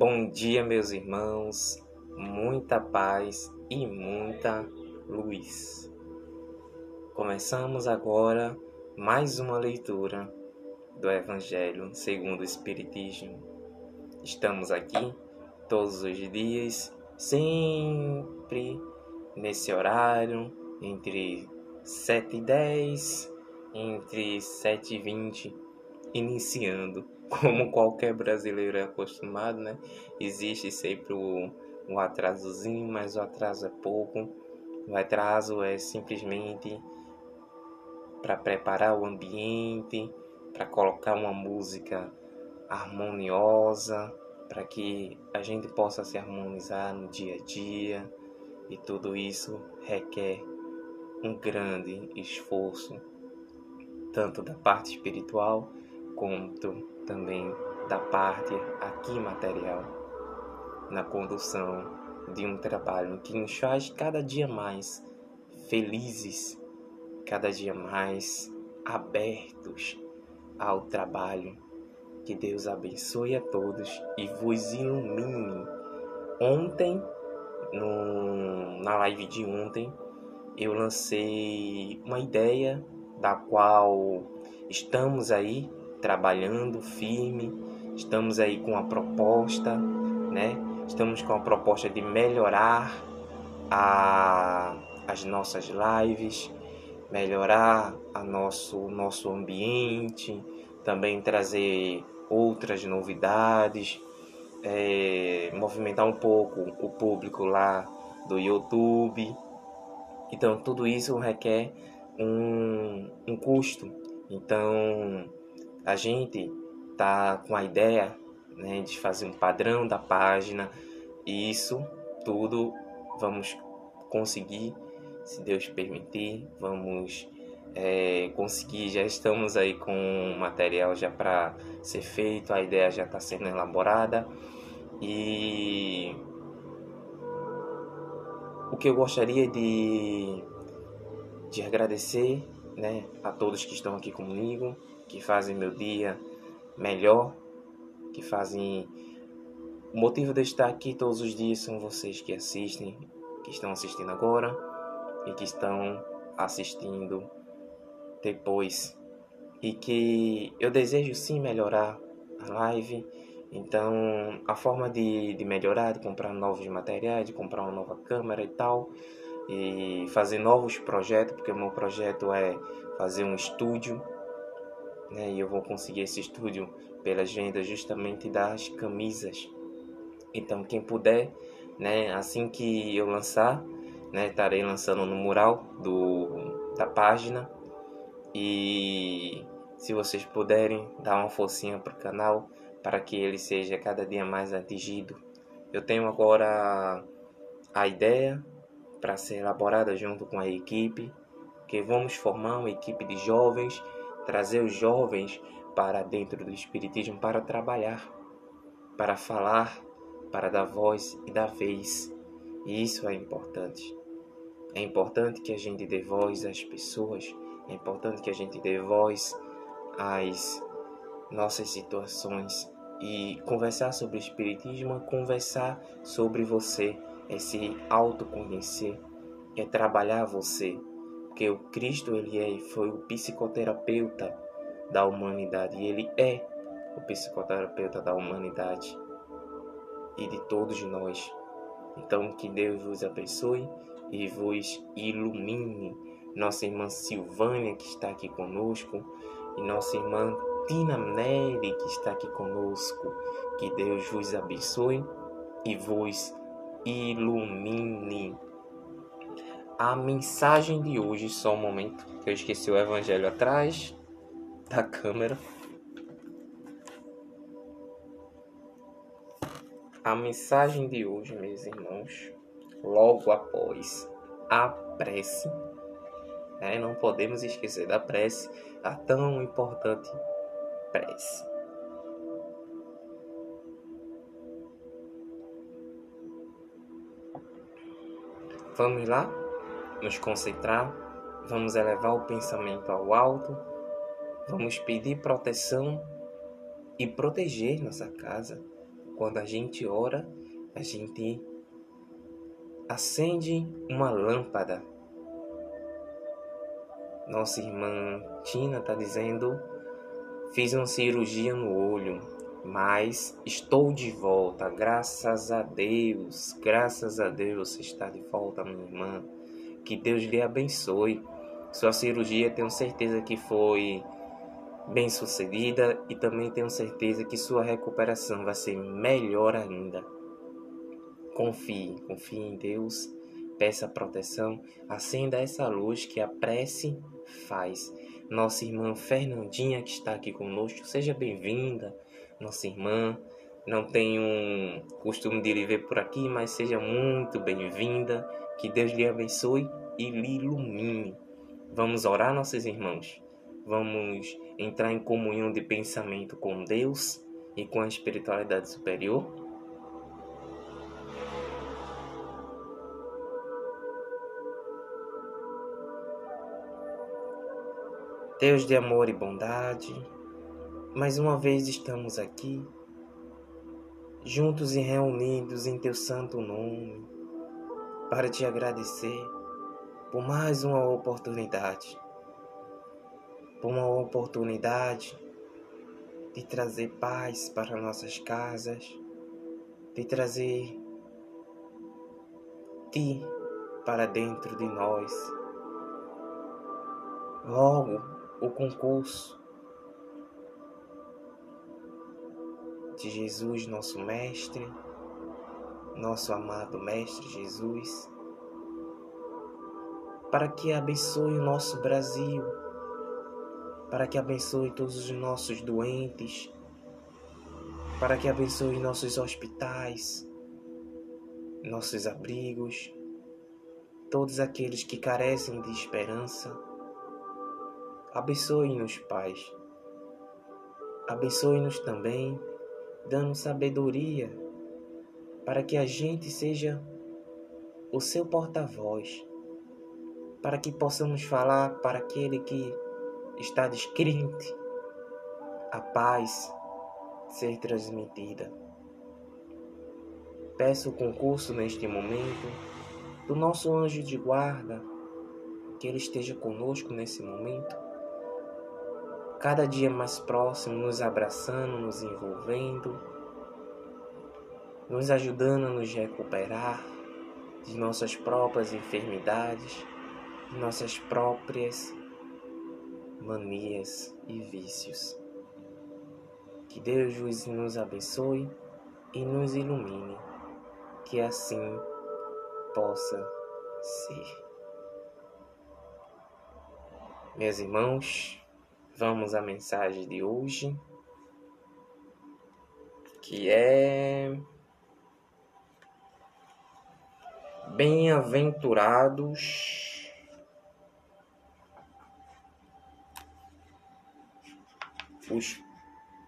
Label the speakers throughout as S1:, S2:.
S1: Bom dia, meus irmãos, muita paz e muita luz. Começamos agora mais uma leitura do Evangelho segundo o Espiritismo. Estamos aqui todos os dias, sempre nesse horário, entre 7 e 10, entre 7 e 20, iniciando como qualquer brasileiro é acostumado, né? Existe sempre o, o atrasozinho, mas o atraso é pouco. O atraso é simplesmente para preparar o ambiente, para colocar uma música harmoniosa, para que a gente possa se harmonizar no dia a dia. E tudo isso requer um grande esforço, tanto da parte espiritual quanto também da parte aqui material, na condução de um trabalho que nos faz cada dia mais felizes, cada dia mais abertos ao trabalho. Que Deus abençoe a todos e vos ilumine. Ontem, no, na live de ontem, eu lancei uma ideia da qual estamos aí trabalhando firme, estamos aí com a proposta, né? Estamos com a proposta de melhorar a, as nossas lives, melhorar a nosso nosso ambiente, também trazer outras novidades, é, movimentar um pouco o público lá do YouTube. Então tudo isso requer um, um custo. Então a gente tá com a ideia né, de fazer um padrão da página. E isso tudo vamos conseguir, se Deus permitir, vamos é, conseguir. Já estamos aí com o material já para ser feito, a ideia já está sendo elaborada. E o que eu gostaria de, de agradecer né, a todos que estão aqui comigo, que fazem meu dia melhor, que fazem. O motivo de estar aqui todos os dias são vocês que assistem, que estão assistindo agora e que estão assistindo depois. E que eu desejo sim melhorar a live. Então, a forma de, de melhorar, de comprar novos materiais, de comprar uma nova câmera e tal, e fazer novos projetos, porque o meu projeto é fazer um estúdio né? E eu vou conseguir esse estúdio pelas vendas justamente das camisas. Então, quem puder, né, assim que eu lançar, né, estarei lançando no mural do, da página. E se vocês puderem dar uma forcinha para o canal para que ele seja cada dia mais atingido. Eu tenho agora a ideia para ser elaborada junto com a equipe, que vamos formar uma equipe de jovens trazer os jovens para dentro do Espiritismo para trabalhar, para falar, para dar voz e dar vez. E isso é importante. É importante que a gente dê voz às pessoas, é importante que a gente dê voz às nossas situações e conversar sobre o Espiritismo é conversar sobre você, é se autoconhecer, é trabalhar você, porque o Cristo ele é, foi o psicoterapeuta da humanidade e ele é o psicoterapeuta da humanidade e de todos nós. Então que Deus vos abençoe e vos ilumine. Nossa irmã Silvânia que está aqui conosco e nossa irmã Tina Nery que está aqui conosco. Que Deus vos abençoe e vos ilumine a mensagem de hoje, só um momento, que eu esqueci o evangelho atrás da câmera. A mensagem de hoje, meus irmãos, logo após a prece, né? não podemos esquecer da prece, a tão importante prece. Vamos lá? Nos concentrar, vamos elevar o pensamento ao alto, vamos pedir proteção e proteger nossa casa quando a gente ora, a gente acende uma lâmpada. Nossa irmã Tina está dizendo: fiz uma cirurgia no olho, mas estou de volta, graças a Deus, graças a Deus você está de volta, minha irmã. Que Deus lhe abençoe. Sua cirurgia tenho certeza que foi bem sucedida e também tenho certeza que sua recuperação vai ser melhor ainda. Confie, confie em Deus, peça proteção, acenda essa luz que a prece faz. Nossa irmã Fernandinha, que está aqui conosco, seja bem-vinda, nossa irmã. Não tenho costume de lhe ver por aqui, mas seja muito bem-vinda. Que Deus lhe abençoe e lhe ilumine. Vamos orar, nossos irmãos. Vamos entrar em comunhão de pensamento com Deus e com a espiritualidade superior. Deus de amor e bondade, mais uma vez estamos aqui, juntos e reunidos em Teu santo nome, para te agradecer por mais uma oportunidade por uma oportunidade de trazer paz para nossas casas, de trazer Ti para dentro de nós. Logo, o concurso de Jesus, nosso Mestre, nosso amado Mestre Jesus, para que abençoe o nosso Brasil para que abençoe todos os nossos doentes, para que abençoe nossos hospitais, nossos abrigos, todos aqueles que carecem de esperança. Abençoe-nos, Pai. Abençoe-nos também, dando sabedoria, para que a gente seja o seu porta-voz, para que possamos falar para aquele que está descrente, a paz ser transmitida. Peço o concurso neste momento do nosso anjo de guarda, que ele esteja conosco nesse momento, cada dia mais próximo, nos abraçando, nos envolvendo, nos ajudando a nos recuperar de nossas próprias enfermidades, de nossas próprias manias e vícios. Que Deus nos abençoe e nos ilumine, que assim possa ser. Meus irmãos, vamos à mensagem de hoje, que é Bem-aventurados os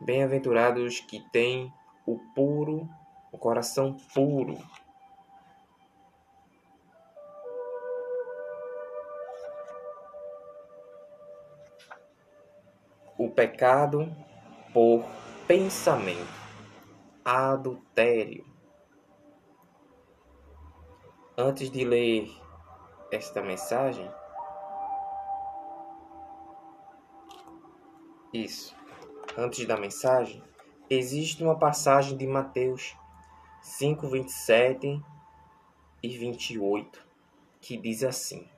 S1: bem-aventurados que têm o puro, o coração puro. O pecado por pensamento, adultério. Antes de ler esta mensagem, isso antes da mensagem, existe uma passagem de Mateus 5, 27 e 28 que diz assim: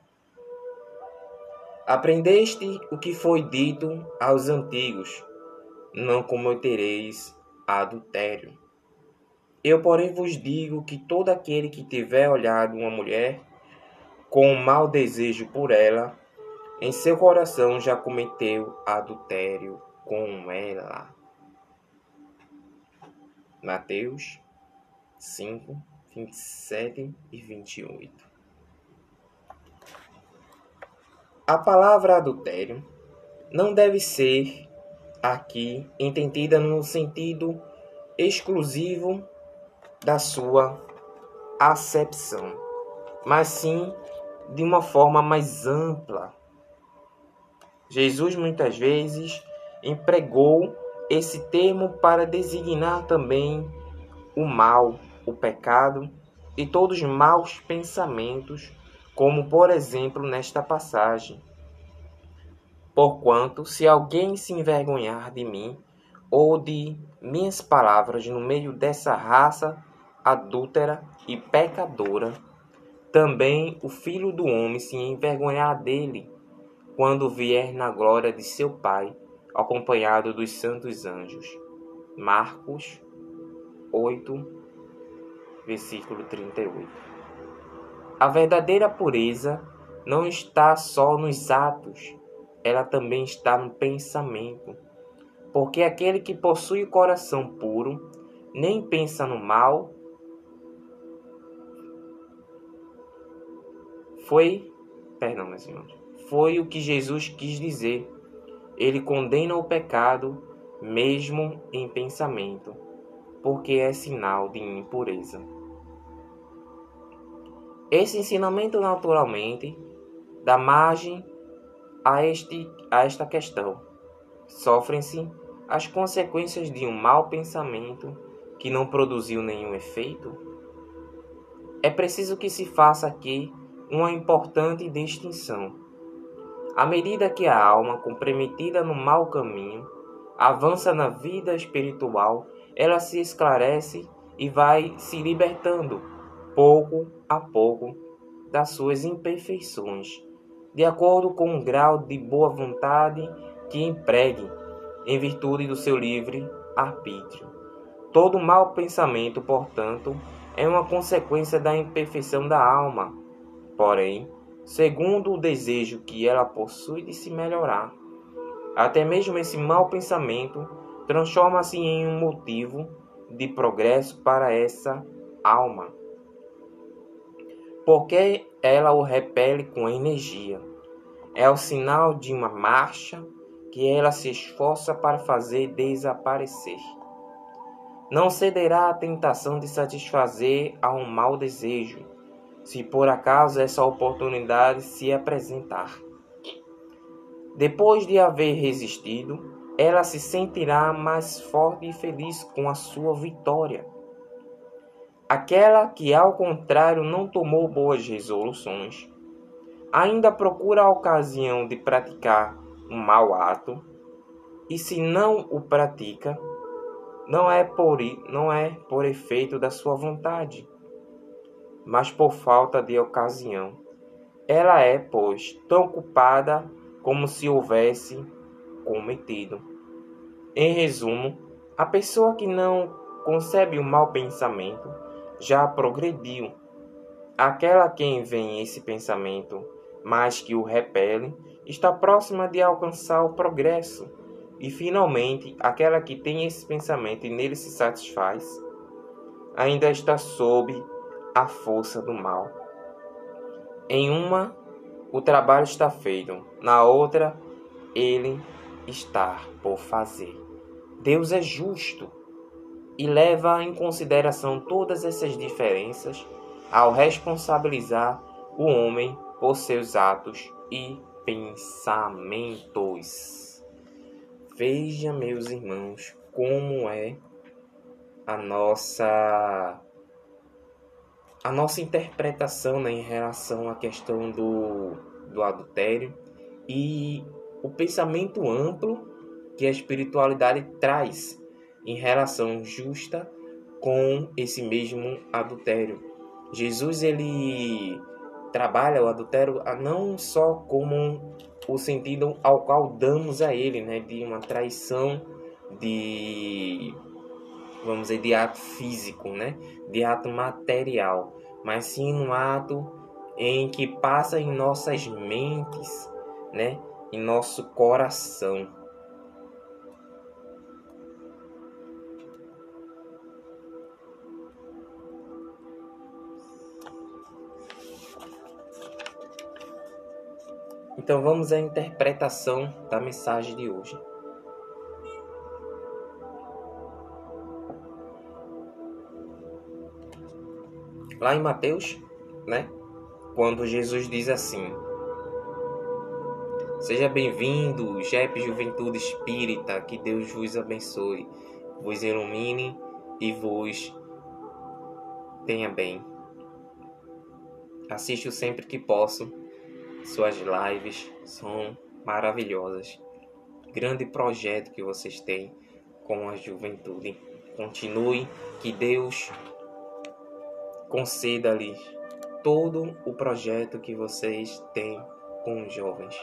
S1: Aprendeste o que foi dito aos antigos: não cometereis adultério. Eu, porém, vos digo que todo aquele que tiver olhado uma mulher com um mau desejo por ela, em seu coração já cometeu adultério com ela. Mateus 5, 27 e 28. A palavra adultério não deve ser aqui entendida no sentido exclusivo da sua acepção, mas sim de uma forma mais ampla. Jesus muitas vezes empregou esse termo para designar também o mal, o pecado e todos os maus pensamentos, como por exemplo nesta passagem. Porquanto, se alguém se envergonhar de mim ou de minhas palavras no meio dessa raça adúltera e pecadora, também o filho do homem se envergonhar dele, quando vier na glória de seu Pai, acompanhado dos santos anjos. Marcos 8, versículo 38. A verdadeira pureza não está só nos atos, ela também está no pensamento. Porque aquele que possui o coração puro nem pensa no mal, Foi, perdão, meus foi o que Jesus quis dizer. Ele condena o pecado mesmo em pensamento, porque é sinal de impureza. Esse ensinamento naturalmente dá margem a, este, a esta questão. Sofrem-se as consequências de um mau pensamento que não produziu nenhum efeito? É preciso que se faça aqui uma importante distinção. À medida que a alma, comprometida no mau caminho, avança na vida espiritual, ela se esclarece e vai se libertando, pouco a pouco, das suas imperfeições, de acordo com o grau de boa vontade que empregue, em virtude do seu livre arbítrio. Todo mau pensamento, portanto, é uma consequência da imperfeição da alma porém, segundo o desejo que ela possui de se melhorar. Até mesmo esse mau pensamento transforma-se em um motivo de progresso para essa alma, porque ela o repele com energia. É o sinal de uma marcha que ela se esforça para fazer desaparecer. Não cederá à tentação de satisfazer a um mau desejo se por acaso essa oportunidade se apresentar. Depois de haver resistido, ela se sentirá mais forte e feliz com a sua vitória. Aquela que, ao contrário, não tomou boas resoluções, ainda procura a ocasião de praticar um mau ato, e se não o pratica, não é por, não é por efeito da sua vontade, mas por falta de ocasião. Ela é, pois, tão culpada como se houvesse cometido. Em resumo, a pessoa que não concebe o mau pensamento já progrediu. Aquela quem vem esse pensamento, mas que o repele, está próxima de alcançar o progresso. E finalmente, aquela que tem esse pensamento e nele se satisfaz, ainda está sob a força do mal. Em uma, o trabalho está feito, na outra, ele está por fazer. Deus é justo e leva em consideração todas essas diferenças ao responsabilizar o homem por seus atos e pensamentos. Veja, meus irmãos, como é a nossa a nossa interpretação né, em relação à questão do, do adultério e o pensamento amplo que a espiritualidade traz em relação justa com esse mesmo adultério. Jesus ele trabalha o adultério não só como o sentido ao qual damos a ele, né, de uma traição de vamos dizer de ato físico, né, de ato material, mas sim no ato em que passa em nossas mentes, né? Em nosso coração. Então vamos à interpretação da mensagem de hoje. Lá em Mateus, né? Quando Jesus diz assim: Seja bem-vindo, JEP Juventude Espírita, que Deus vos abençoe, vos ilumine e vos tenha bem. Assisto sempre que posso. Suas lives são maravilhosas. Grande projeto que vocês têm com a juventude. Continue, que Deus conceda-lhes todo o projeto que vocês têm com os jovens.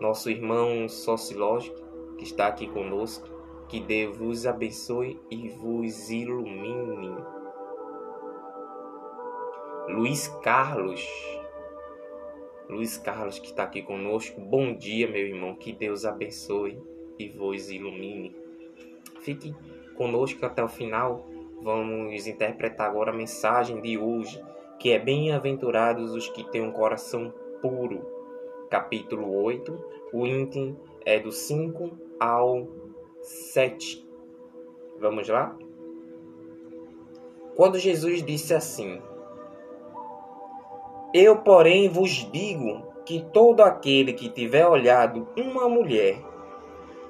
S1: Nosso irmão sociológico que está aqui conosco, que Deus vos abençoe e vos ilumine. Luiz Carlos, Luiz Carlos que está aqui conosco, bom dia, meu irmão, que Deus abençoe e vos ilumine. Fique conosco até o final. Vamos interpretar agora a mensagem de hoje, que é bem-aventurados os que têm um coração puro. Capítulo 8, o item é do 5 ao 7. Vamos lá? Quando Jesus disse assim: Eu, porém, vos digo que todo aquele que tiver olhado uma mulher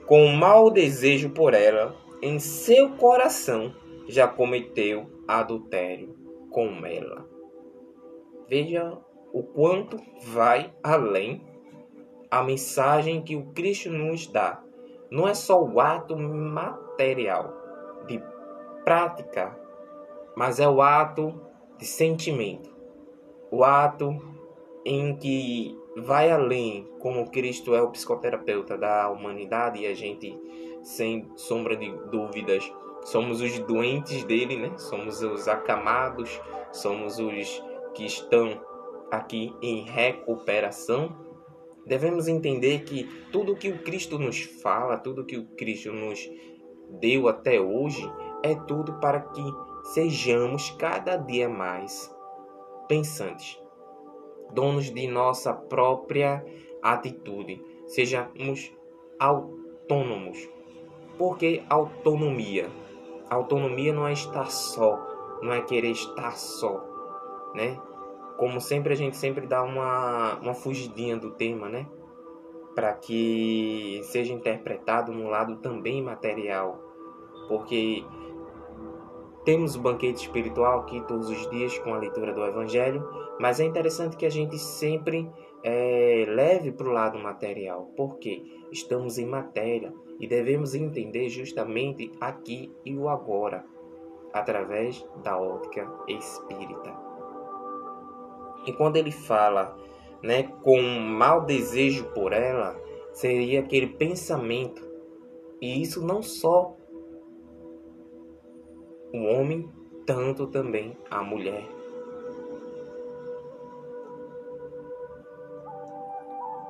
S1: com mau desejo por ela, em seu coração já cometeu adultério com ela. Veja o quanto vai além a mensagem que o Cristo nos dá. Não é só o ato material de prática, mas é o ato de sentimento. O ato em que vai além, como Cristo é o psicoterapeuta da humanidade e a gente, sem sombra de dúvidas, somos os doentes dele, né? Somos os acamados, somos os que estão aqui em recuperação. Devemos entender que tudo que o Cristo nos fala, tudo que o Cristo nos deu até hoje, é tudo para que sejamos cada dia mais pensantes donos de nossa própria atitude, sejamos autônomos. Por que autonomia? Autonomia não é estar só, não é querer estar só, né? Como sempre a gente sempre dá uma, uma fugidinha do tema, né? Para que seja interpretado no lado também material. Porque temos o banquete espiritual aqui todos os dias com a leitura do Evangelho, mas é interessante que a gente sempre é, leve para o lado material, porque estamos em matéria e devemos entender justamente aqui e o agora, através da ótica espírita. E quando ele fala né, com mau desejo por ela, seria aquele pensamento, e isso não só o homem, tanto também a mulher.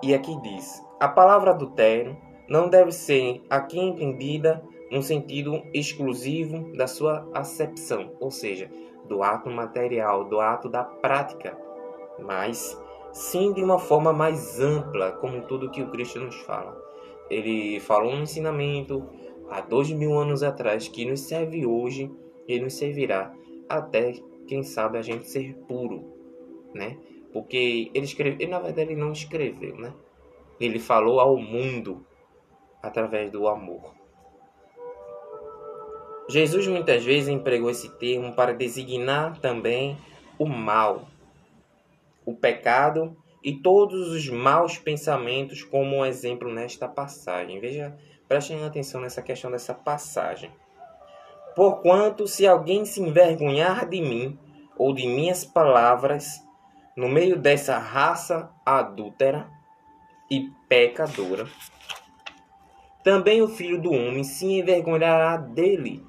S1: E aqui diz: a palavra adultério não deve ser aqui entendida no sentido exclusivo da sua acepção, ou seja, do ato material, do ato da prática, mas sim de uma forma mais ampla, como tudo que o Cristo nos fala. Ele falou um ensinamento há dois mil anos atrás que nos serve hoje e nos servirá até, quem sabe, a gente ser puro, né? Porque ele escreveu, ele, na verdade ele não escreveu, né? Ele falou ao mundo através do amor. Jesus muitas vezes empregou esse termo para designar também o mal, o pecado e todos os maus pensamentos, como um exemplo nesta passagem. Veja, prestem atenção nessa questão dessa passagem. Porquanto, se alguém se envergonhar de mim ou de minhas palavras, no meio dessa raça adúltera e pecadora, também o filho do homem se envergonhará dele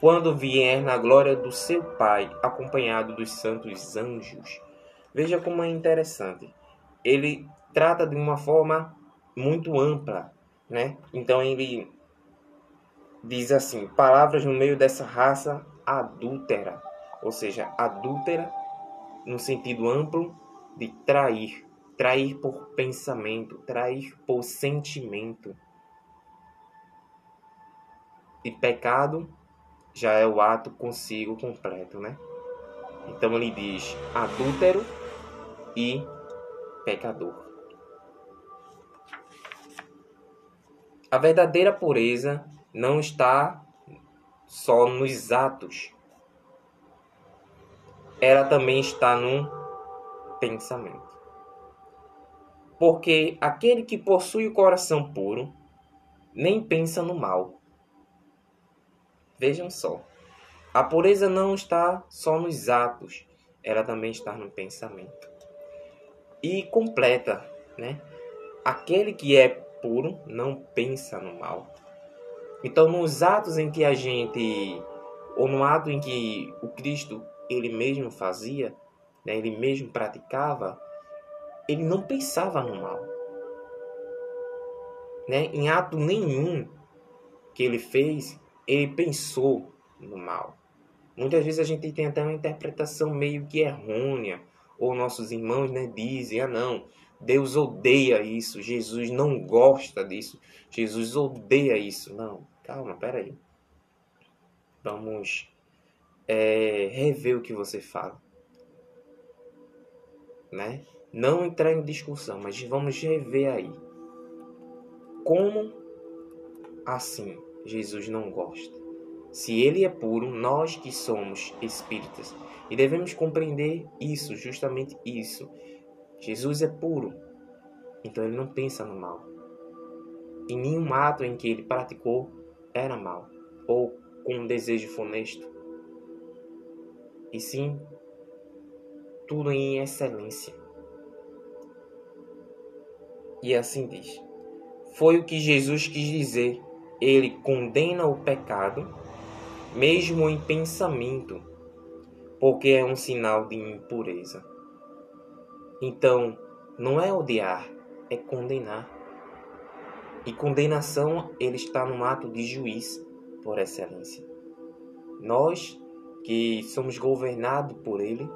S1: quando vier na glória do seu Pai, acompanhado dos santos anjos. Veja como é interessante. Ele trata de uma forma muito ampla, né? Então ele diz assim: palavras no meio dessa raça adúltera, ou seja, adúltera no sentido amplo de trair, trair por pensamento, trair por sentimento. E pecado já é o ato consigo completo, né? Então ele diz adúltero e pecador. A verdadeira pureza não está só nos atos, ela também está no pensamento. Porque aquele que possui o coração puro nem pensa no mal. Vejam só. A pureza não está só nos atos, ela também está no pensamento. E completa, né? Aquele que é puro não pensa no mal. Então, nos atos em que a gente, ou no ato em que o Cristo ele mesmo fazia, né, ele mesmo praticava, ele não pensava no mal. Né? Em ato nenhum que ele fez, ele pensou no mal. Muitas vezes a gente tem até uma interpretação meio que errônea, ou nossos irmãos né, dizem: ah, não, Deus odeia isso, Jesus não gosta disso, Jesus odeia isso. Não, calma, peraí. Vamos é, rever o que você fala. Né? Não entrar em discussão, mas vamos rever aí. Como assim Jesus não gosta? Se ele é puro, nós que somos espíritas, e devemos compreender isso, justamente isso. Jesus é puro, então ele não pensa no mal. E nenhum ato em que ele praticou era mal, ou com um desejo funesto. E sim, tudo em excelência. E assim diz: Foi o que Jesus quis dizer. Ele condena o pecado, mesmo em pensamento, porque é um sinal de impureza. Então, não é odiar, é condenar. E condenação, ele está no ato de juiz por excelência. Nós que somos governados por ele,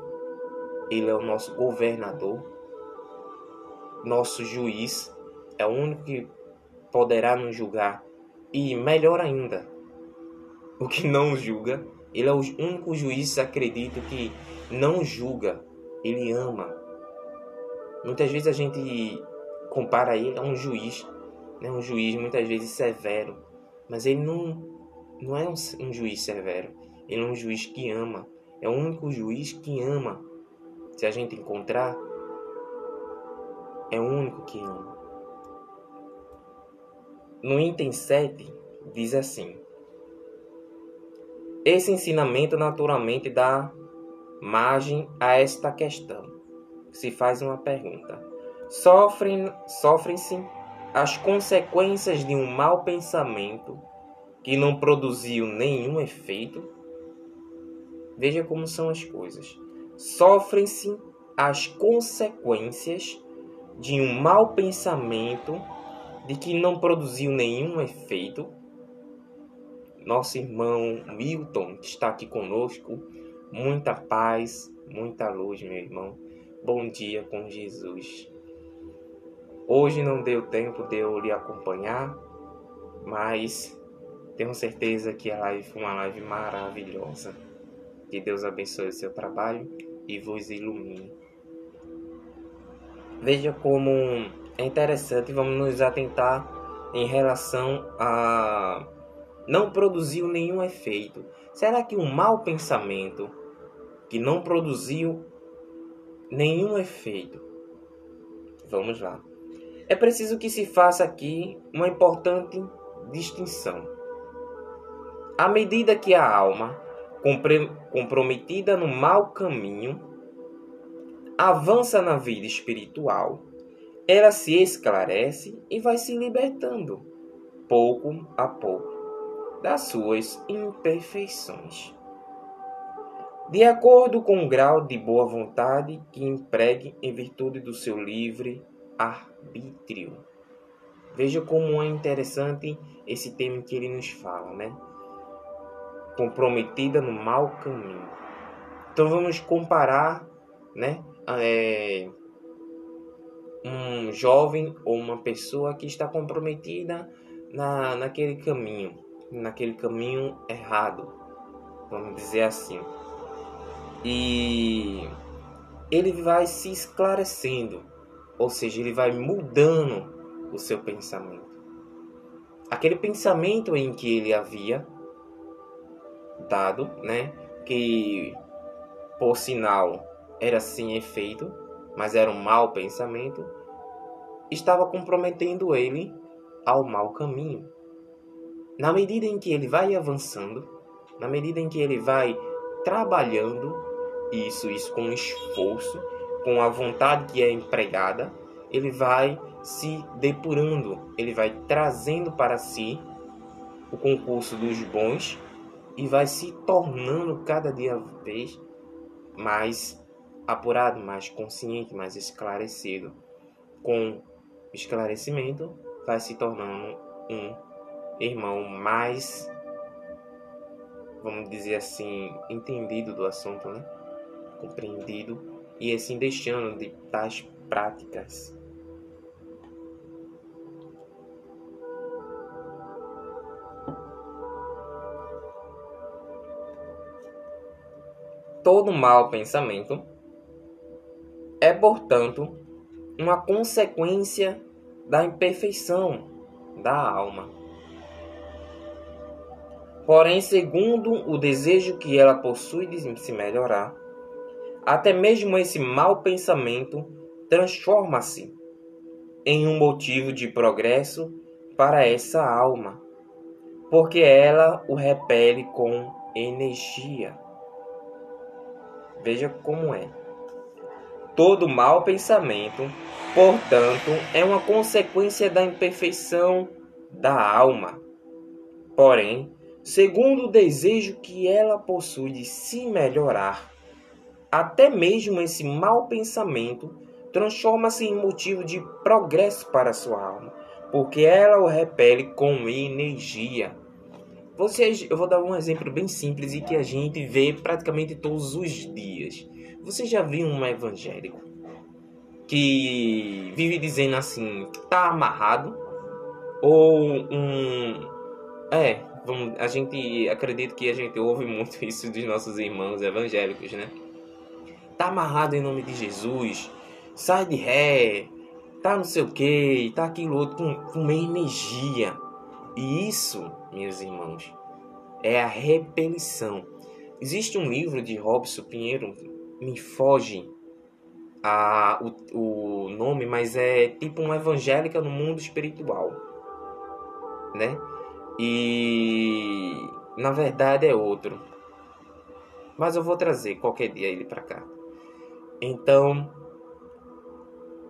S1: ele é o nosso governador, nosso juiz, é o único que poderá nos julgar. E melhor ainda, o que não julga, ele é o único juiz, acredito, que não julga, ele ama. Muitas vezes a gente compara ele a um juiz, né? um juiz muitas vezes severo, mas ele não, não é um, um juiz severo, ele é um juiz que ama, é o único juiz que ama. Se a gente encontrar, é o único que ama. No item 7, diz assim: Esse ensinamento naturalmente dá margem a esta questão. Se faz uma pergunta: sofrem, sofrem-se as consequências de um mau pensamento que não produziu nenhum efeito? Veja como são as coisas. Sofrem-se as consequências de um mau pensamento de que não produziu nenhum efeito. Nosso irmão Milton, que está aqui conosco, muita paz, muita luz, meu irmão. Bom dia com Jesus. Hoje não deu tempo de eu lhe acompanhar, mas tenho certeza que a live foi uma live maravilhosa. Que Deus abençoe o seu trabalho e vos ilumine. Veja como é interessante, vamos nos atentar em relação a não produziu nenhum efeito. Será que um mau pensamento que não produziu nenhum efeito? Vamos lá. É preciso que se faça aqui uma importante distinção. À medida que a alma, comprometida no mau caminho, avança na vida espiritual, ela se esclarece e vai se libertando, pouco a pouco, das suas imperfeições. De acordo com o grau de boa vontade que empregue em virtude do seu livre arbítrio. Veja como é interessante esse tema que ele nos fala, né? Comprometida no mau caminho. Então vamos comparar, né? É, um jovem ou uma pessoa que está comprometida na, naquele caminho, naquele caminho errado, vamos dizer assim. E ele vai se esclarecendo, ou seja, ele vai mudando o seu pensamento. Aquele pensamento em que ele havia dado, né, que por sinal era sem efeito, mas era um mau pensamento, estava comprometendo ele ao mau caminho. Na medida em que ele vai avançando, na medida em que ele vai trabalhando, isso, isso com esforço, com a vontade que é empregada, ele vai se depurando, ele vai trazendo para si o concurso dos bons e vai se tornando cada dia vez mais apurado, mais consciente, mais esclarecido. Com esclarecimento, vai se tornando um irmão mais, vamos dizer assim, entendido do assunto, né? Compreendido e assim deixando de tais práticas Todo mau pensamento é, portanto, uma consequência da imperfeição da alma. Porém, segundo o desejo que ela possui de se melhorar, até mesmo esse mau pensamento transforma-se em um motivo de progresso para essa alma, porque ela o repele com energia. Veja como é. Todo mau pensamento, portanto, é uma consequência da imperfeição da alma. Porém, segundo o desejo que ela possui de se melhorar, até mesmo esse mau pensamento transforma-se em motivo de progresso para sua alma, porque ela o repele com energia. Vocês, eu vou dar um exemplo bem simples e que a gente vê praticamente todos os dias. Você já viu um evangélico que vive dizendo assim, tá amarrado? Ou um. É, vamos, a gente acredita que a gente ouve muito isso dos nossos irmãos evangélicos, né? Tá amarrado em nome de Jesus, sai de ré, tá não sei o que, tá aquilo outro com, com uma energia. E isso, meus irmãos, é a repelição. Existe um livro de Robson Pinheiro, me foge a, o, o nome, mas é tipo uma evangélica no mundo espiritual, né? E na verdade é outro. Mas eu vou trazer qualquer dia ele para cá. Então,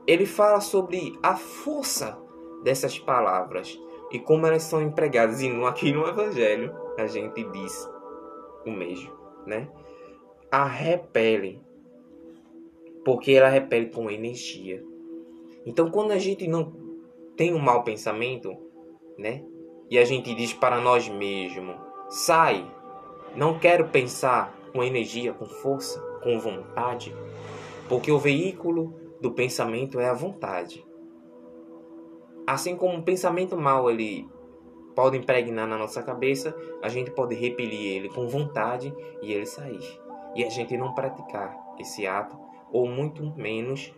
S1: ele fala sobre a força dessas palavras e como elas são empregadas. E aqui no Evangelho a gente diz o mesmo, né? A repele, porque ela repele com energia. Então, quando a gente não tem um mau pensamento, né? E a gente diz para nós mesmos: sai, não quero pensar com energia, com força, com vontade, porque o veículo do pensamento é a vontade. Assim como o pensamento mal ele pode impregnar na nossa cabeça, a gente pode repelir ele com vontade e ele sair. E a gente não praticar esse ato, ou muito menos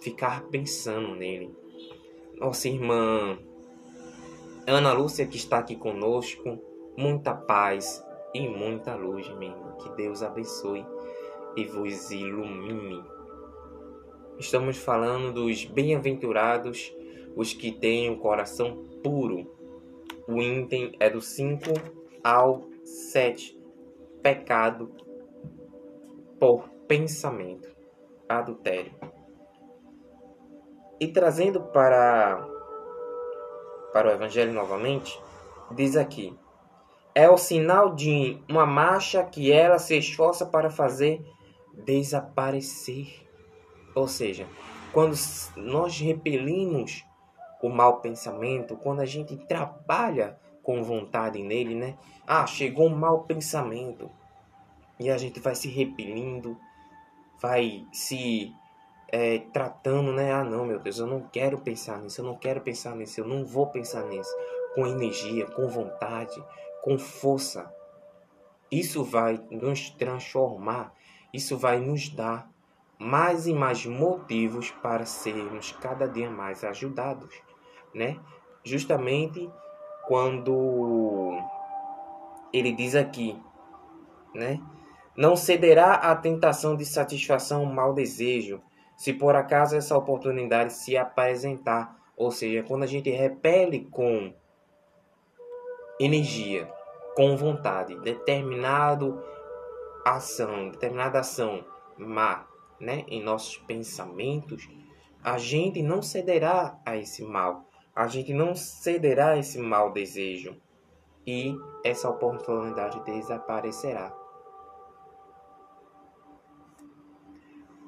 S1: ficar pensando nele. Nossa irmã Ana Lúcia, que está aqui conosco, muita paz e muita luz, irmã. Que Deus abençoe e vos ilumine. Estamos falando dos bem-aventurados os que têm o coração puro. O item é do 5 ao 7. Pecado por pensamento. Adultério. E trazendo para, para o Evangelho novamente, diz aqui: é o sinal de uma marcha que ela se esforça para fazer desaparecer. Ou seja, quando nós repelimos o mau pensamento, quando a gente trabalha com vontade nele, né? Ah, chegou um mau pensamento. E a gente vai se repelindo, vai se é, tratando, né? Ah, não, meu Deus, eu não quero pensar nisso, eu não quero pensar nisso, eu não vou pensar nisso. Com energia, com vontade, com força. Isso vai nos transformar, isso vai nos dar mais e mais motivos para sermos cada dia mais ajudados né? Justamente quando ele diz aqui, né? Não cederá à tentação de satisfação o mau desejo, se por acaso essa oportunidade se apresentar. Ou seja, quando a gente repele com energia, com vontade, determinado ação, determinada ação má, né, em nossos pensamentos, a gente não cederá a esse mal, a gente não cederá a esse mau desejo e essa oportunidade desaparecerá.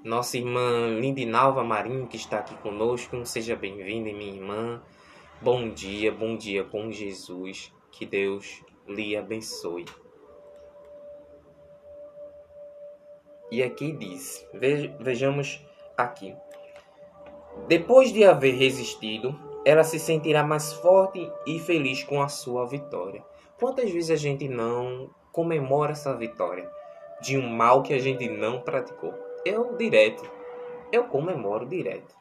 S1: Nossa irmã Lindinalva Marinho, que está aqui conosco, seja bem-vinda, minha irmã. Bom dia, bom dia com Jesus. Que Deus lhe abençoe. E aqui diz: vejamos aqui. Depois de haver resistido, ela se sentirá mais forte e feliz com a sua vitória. Quantas vezes a gente não comemora essa vitória de um mal que a gente não praticou? Eu direto, eu comemoro direto.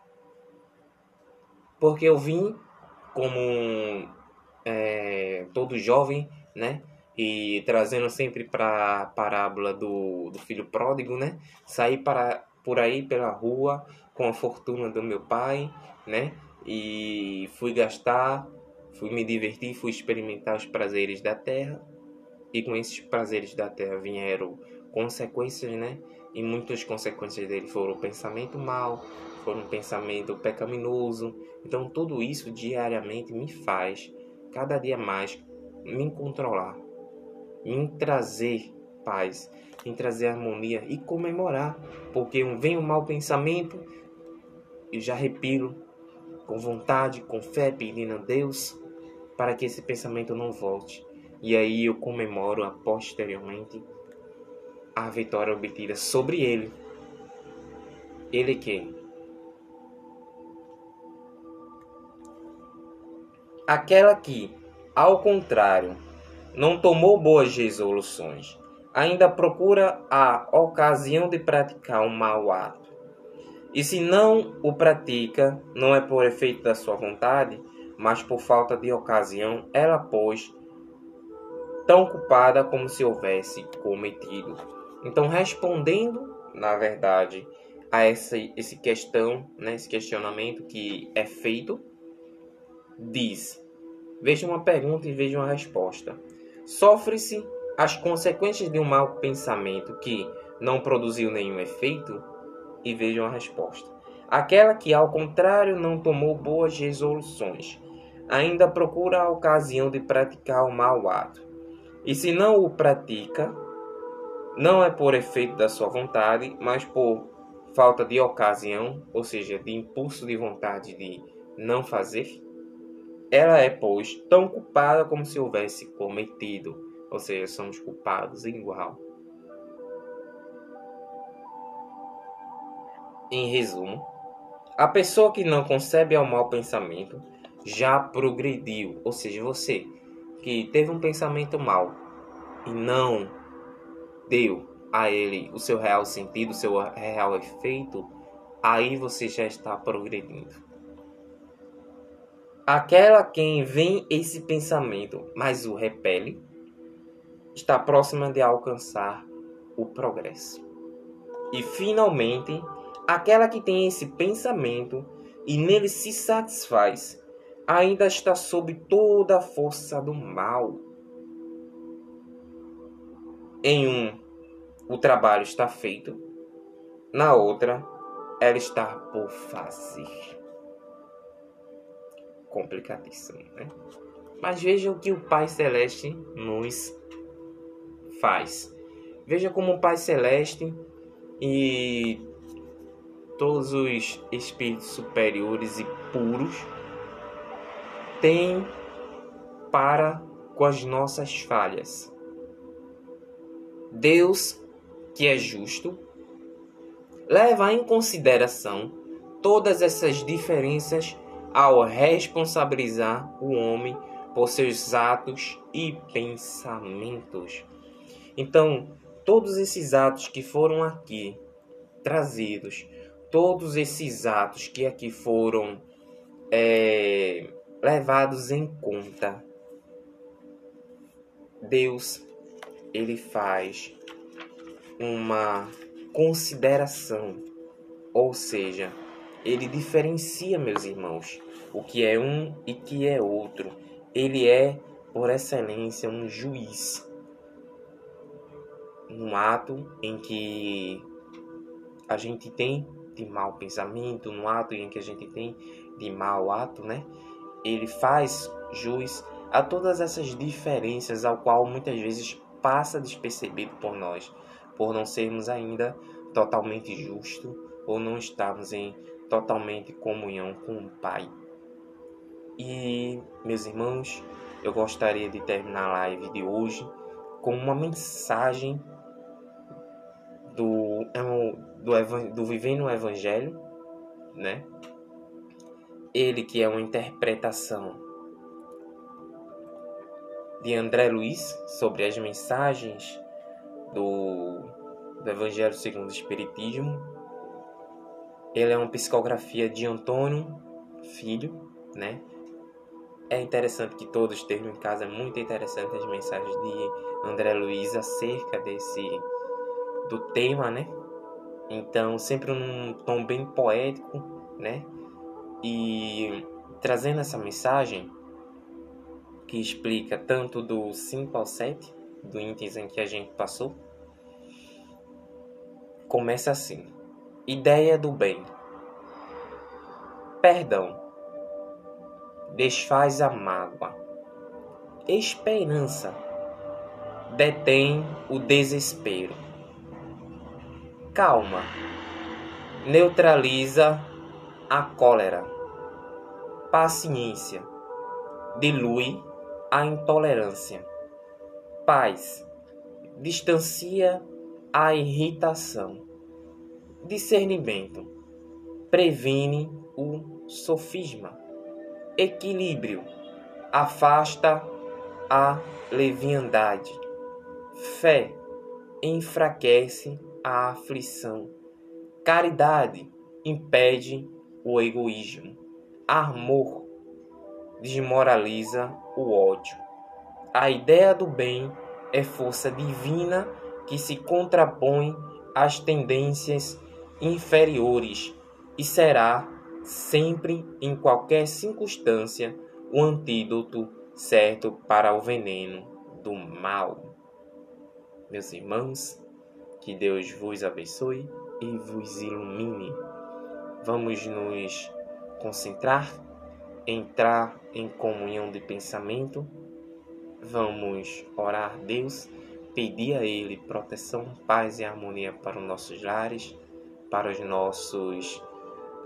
S1: Porque eu vim como é, todo jovem, né? E trazendo sempre para a parábola do, do filho pródigo, né? Sair para, por aí pela rua com a fortuna do meu pai, né? E fui gastar, fui me divertir, fui experimentar os prazeres da terra. E com esses prazeres da terra vieram consequências, né? E muitas consequências dele foram o pensamento mal, foram um pensamento pecaminoso. Então tudo isso diariamente me faz cada dia mais me controlar, me trazer paz, me trazer harmonia e comemorar, porque vem um mau pensamento, eu já repilo com vontade, com fé, pedindo a Deus para que esse pensamento não volte. E aí eu comemoro a posteriormente a vitória obtida sobre ele. Ele quem? Aquela que, ao contrário, não tomou boas resoluções, ainda procura a ocasião de praticar um mau ato. E se não o pratica, não é por efeito da sua vontade, mas por falta de ocasião, ela, pois, tão culpada como se houvesse cometido. Então, respondendo, na verdade, a essa esse questão, né, esse questionamento que é feito, diz: Veja uma pergunta e veja uma resposta. Sofre-se as consequências de um mau pensamento que não produziu nenhum efeito? E veja uma resposta. Aquela que, ao contrário, não tomou boas resoluções, ainda procura a ocasião de praticar o mau ato. E se não o pratica, não é por efeito da sua vontade, mas por falta de ocasião, ou seja, de impulso de vontade de não fazer? Ela é, pois, tão culpada como se houvesse cometido, ou seja, somos culpados igual. Em resumo, a pessoa que não concebe ao mau pensamento já progrediu, ou seja, você que teve um pensamento mau e não deu a ele o seu real sentido, o seu real efeito, aí você já está progredindo. Aquela quem vem esse pensamento, mas o repele, está próxima de alcançar o progresso. E finalmente, aquela que tem esse pensamento e nele se satisfaz, ainda está sob toda a força do mal. Em um, o trabalho está feito, na outra, ela está por fazer complicadíssimo, né? Mas veja o que o Pai Celeste nos faz. Veja como o Pai Celeste e todos os espíritos superiores e puros têm para com as nossas falhas. Deus, que é justo, leva em consideração todas essas diferenças ao responsabilizar o homem por seus atos e pensamentos. Então, todos esses atos que foram aqui trazidos, todos esses atos que aqui foram é, levados em conta, Deus ele faz uma consideração, ou seja, ele diferencia, meus irmãos, o que é um e que é outro. Ele é, por excelência, um juiz. Um ato em que a gente tem de mau pensamento, no ato em que a gente tem de mau ato, né? Ele faz jus a todas essas diferenças ao qual muitas vezes passa despercebido por nós, por não sermos ainda totalmente justos ou não estarmos em totalmente comunhão com o Pai. E, meus irmãos, eu gostaria de terminar a live de hoje com uma mensagem do, do, do Vivendo o Evangelho, né? Ele que é uma interpretação de André Luiz sobre as mensagens do, do Evangelho segundo o Espiritismo. Ele é uma psicografia de Antônio Filho, né? É interessante que todos estejam em casa, é muito interessante as mensagens de André Luiz acerca desse do tema, né? Então, sempre num tom bem poético, né? E trazendo essa mensagem que explica tanto do 5 ao 7, do índice em que a gente passou, começa assim: Ideia do bem. Perdão. Desfaz a mágoa. Esperança. Detém o desespero calma, neutraliza a cólera, paciência, dilui a intolerância, paz, distancia a irritação, discernimento, previne o sofisma, equilíbrio, afasta a leviandade, fé, enfraquece a aflição. Caridade impede o egoísmo. Amor desmoraliza o ódio. A ideia do bem é força divina que se contrapõe às tendências inferiores e será sempre, em qualquer circunstância, o antídoto certo para o veneno do mal. Meus irmãos, que Deus vos abençoe e vos ilumine. Vamos nos concentrar, entrar em comunhão de pensamento. Vamos orar a Deus, pedir a Ele proteção, paz e harmonia para os nossos lares, para os nossos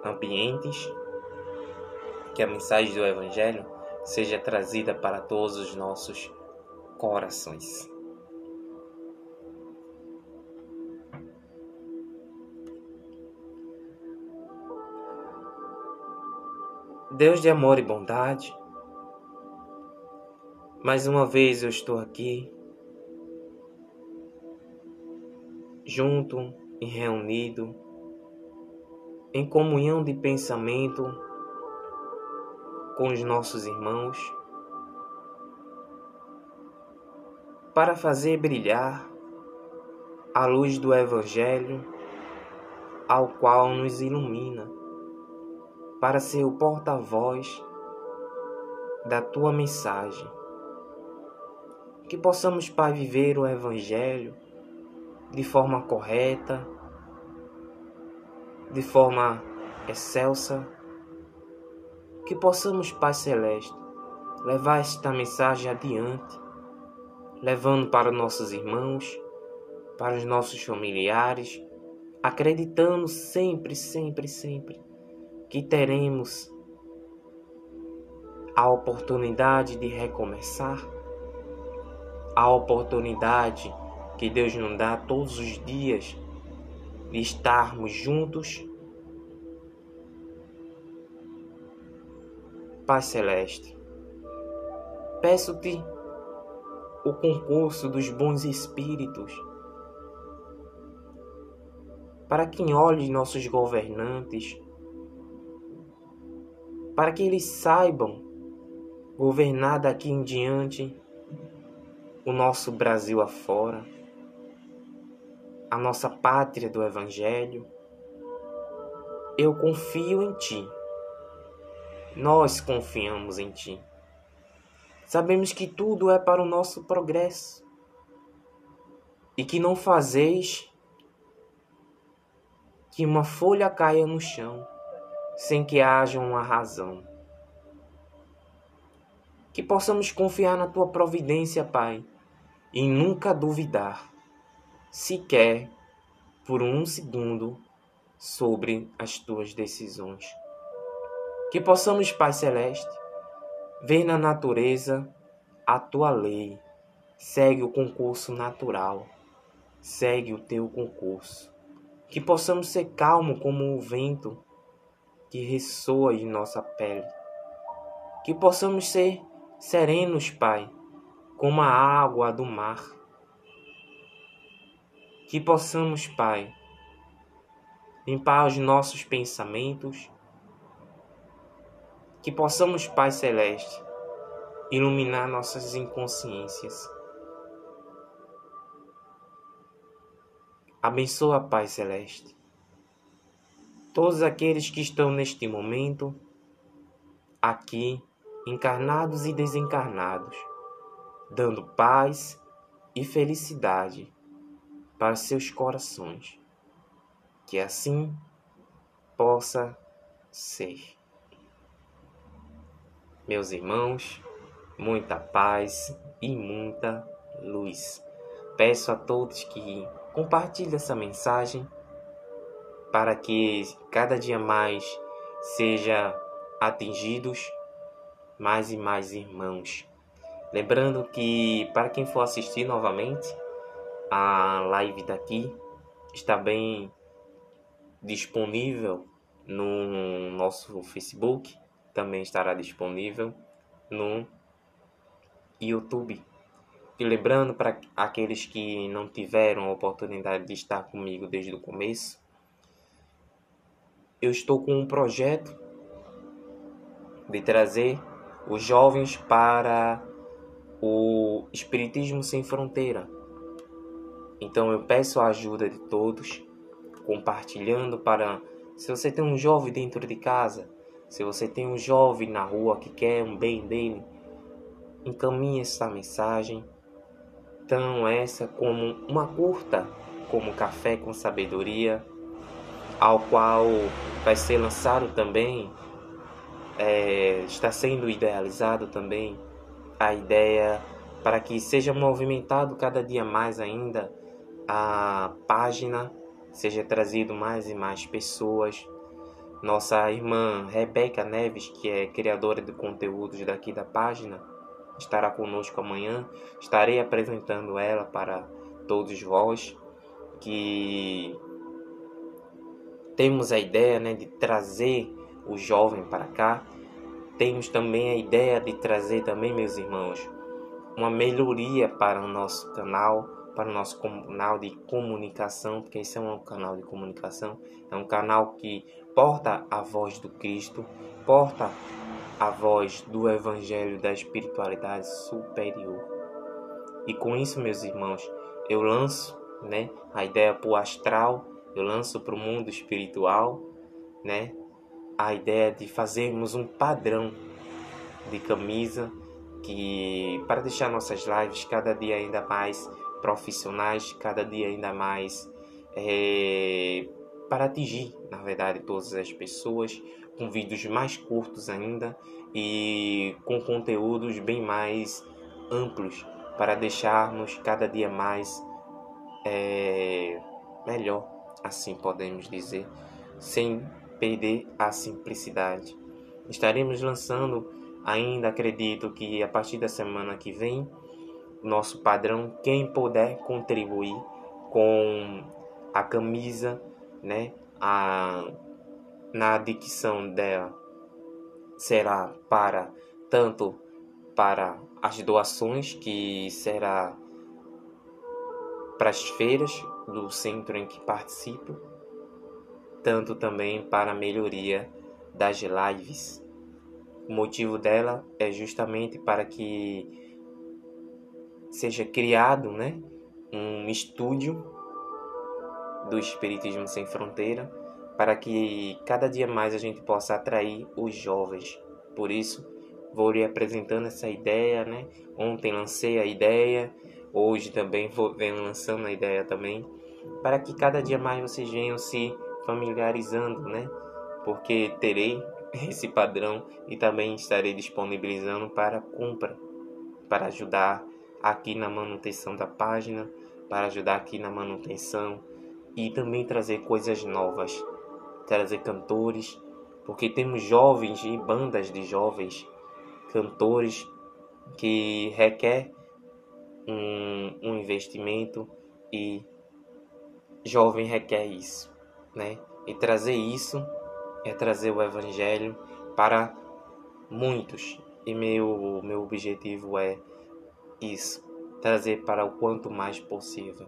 S1: ambientes. Que a mensagem do Evangelho seja trazida para todos os nossos corações. Deus de amor e bondade, mais uma vez eu estou aqui, junto e reunido, em comunhão de pensamento com os nossos irmãos, para fazer brilhar a luz do Evangelho, ao qual nos ilumina para ser o porta-voz da tua mensagem. Que possamos, Pai, viver o Evangelho de forma correta, de forma excelsa. Que possamos, Pai Celeste, levar esta mensagem adiante, levando para nossos irmãos, para os nossos familiares, acreditando sempre, sempre, sempre que teremos a oportunidade de recomeçar, a oportunidade que Deus nos dá todos os dias estarmos juntos. Pai Celeste, peço-te o concurso dos bons espíritos para que olhe nossos governantes para que eles saibam governar daqui em diante o nosso Brasil afora. A nossa pátria do Evangelho. Eu confio em Ti. Nós confiamos em Ti. Sabemos que tudo é para o nosso progresso e que não fazeis que uma folha caia no chão sem que haja uma razão. Que possamos confiar na tua providência, Pai, e nunca duvidar, sequer por um segundo, sobre as tuas decisões. Que possamos, Pai Celeste, ver na natureza a tua lei, segue o concurso natural, segue o teu concurso. Que possamos ser calmos como o vento que ressoa em nossa pele. Que possamos ser serenos, Pai, como a água do mar. Que possamos, Pai, limpar os nossos pensamentos. Que possamos, Pai Celeste, iluminar nossas inconsciências. Abençoa, Pai Celeste, todos aqueles que estão neste momento aqui, encarnados e desencarnados, dando paz e felicidade para seus corações. Que assim possa ser. Meus irmãos, muita paz e muita luz. Peço a todos que compartilhem essa mensagem para que cada dia mais seja atingidos mais e mais irmãos. Lembrando que para quem for assistir novamente a live daqui está bem disponível no nosso Facebook, também estará disponível no YouTube. E lembrando para aqueles que não tiveram a oportunidade de estar comigo desde o começo, eu estou com um projeto de trazer os jovens para o Espiritismo Sem Fronteira. Então eu peço a ajuda de todos, compartilhando para. Se você tem um jovem dentro de casa, se você tem um jovem na rua que quer um bem dele, encaminhe essa mensagem. Então, essa como uma curta, como Café com Sabedoria, ao qual vai ser lançado também, é, está sendo idealizado também a ideia para que seja movimentado cada dia mais ainda a página, seja trazido mais e mais pessoas. Nossa irmã Rebeca Neves, que é criadora de conteúdos daqui da página, estará conosco amanhã. Estarei apresentando ela para todos vós que temos a ideia né, de trazer o jovem para cá. Temos também a ideia de trazer também, meus irmãos, uma melhoria para o nosso canal, para o nosso canal de comunicação, porque esse é um canal de comunicação, é um canal que porta a voz do Cristo, porta a voz do Evangelho da espiritualidade superior. E com isso, meus irmãos, eu lanço né, a ideia para o astral eu lanço para o mundo espiritual, né? A ideia de fazermos um padrão de camisa que para deixar nossas lives cada dia ainda mais profissionais, cada dia ainda mais é, para atingir, na verdade, todas as pessoas, com vídeos mais curtos ainda e com conteúdos bem mais amplos para deixarmos cada dia mais é, melhor assim podemos dizer, sem perder a simplicidade. Estaremos lançando ainda, acredito que a partir da semana que vem, nosso padrão, quem puder contribuir com a camisa, né, a, na dicção dela, será para tanto para as doações que será para as feiras do centro em que participo, tanto também para a melhoria das lives. O motivo dela é justamente para que seja criado né, um estúdio do Espiritismo Sem Fronteira, para que cada dia mais a gente possa atrair os jovens. Por isso, vou lhe apresentando essa ideia, né? Ontem lancei a ideia, hoje também vou venho lançando a ideia também, para que cada dia mais vocês venham se familiarizando, né? Porque terei esse padrão e também estarei disponibilizando para compra, para ajudar aqui na manutenção da página, para ajudar aqui na manutenção e também trazer coisas novas, trazer cantores, porque temos jovens e bandas de jovens cantores que requer um, um investimento e jovem requer isso, né? E trazer isso é trazer o evangelho para muitos. E meu meu objetivo é isso, trazer para o quanto mais possível.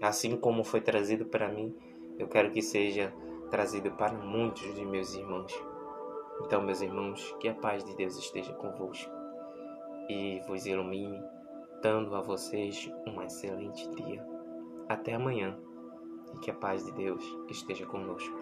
S1: Assim como foi trazido para mim, eu quero que seja trazido para muitos de meus irmãos. Então, meus irmãos, que a paz de Deus esteja convosco e vos ilumine, dando a vocês um excelente dia. Até amanhã e que a paz de Deus esteja conosco.